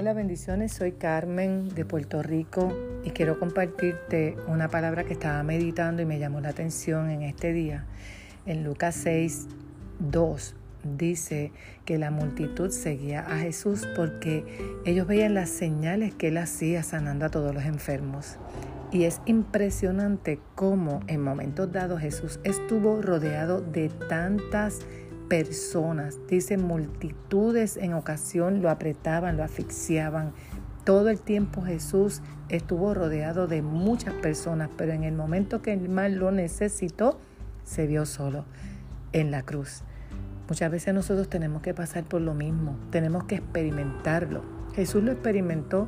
Hola, bendiciones. Soy Carmen de Puerto Rico y quiero compartirte una palabra que estaba meditando y me llamó la atención en este día. En Lucas 6, 2 dice que la multitud seguía a Jesús porque ellos veían las señales que él hacía sanando a todos los enfermos. Y es impresionante cómo en momentos dados Jesús estuvo rodeado de tantas personas, dice multitudes en ocasión lo apretaban, lo asfixiaban. Todo el tiempo Jesús estuvo rodeado de muchas personas, pero en el momento que el mal lo necesitó, se vio solo en la cruz. Muchas veces nosotros tenemos que pasar por lo mismo, tenemos que experimentarlo. Jesús lo experimentó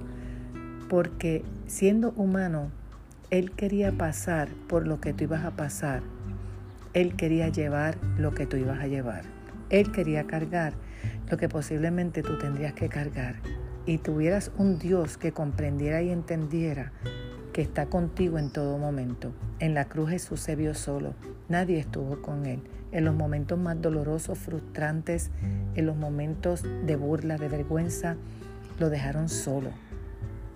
porque siendo humano, Él quería pasar por lo que tú ibas a pasar él quería llevar lo que tú ibas a llevar. Él quería cargar lo que posiblemente tú tendrías que cargar. Y tuvieras un Dios que comprendiera y entendiera que está contigo en todo momento. En la cruz Jesús se vio solo. Nadie estuvo con Él. En los momentos más dolorosos, frustrantes, en los momentos de burla, de vergüenza, lo dejaron solo.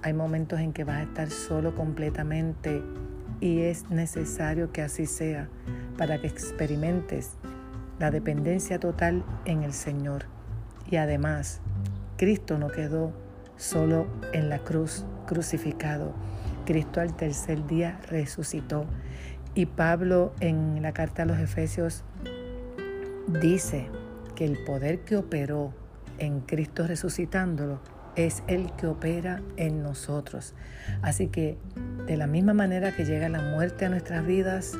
Hay momentos en que vas a estar solo completamente y es necesario que así sea para que experimentes la dependencia total en el Señor. Y además, Cristo no quedó solo en la cruz crucificado. Cristo al tercer día resucitó. Y Pablo en la carta a los Efesios dice que el poder que operó en Cristo resucitándolo es el que opera en nosotros. Así que de la misma manera que llega la muerte a nuestras vidas,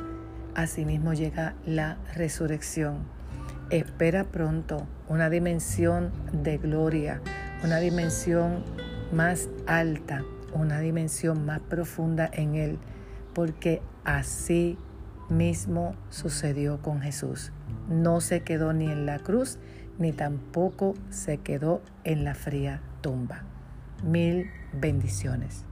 asimismo llega la resurrección. Espera pronto una dimensión de gloria, una dimensión más alta, una dimensión más profunda en Él, porque así mismo sucedió con Jesús. No se quedó ni en la cruz, ni tampoco se quedó en la fría tumba. Mil bendiciones.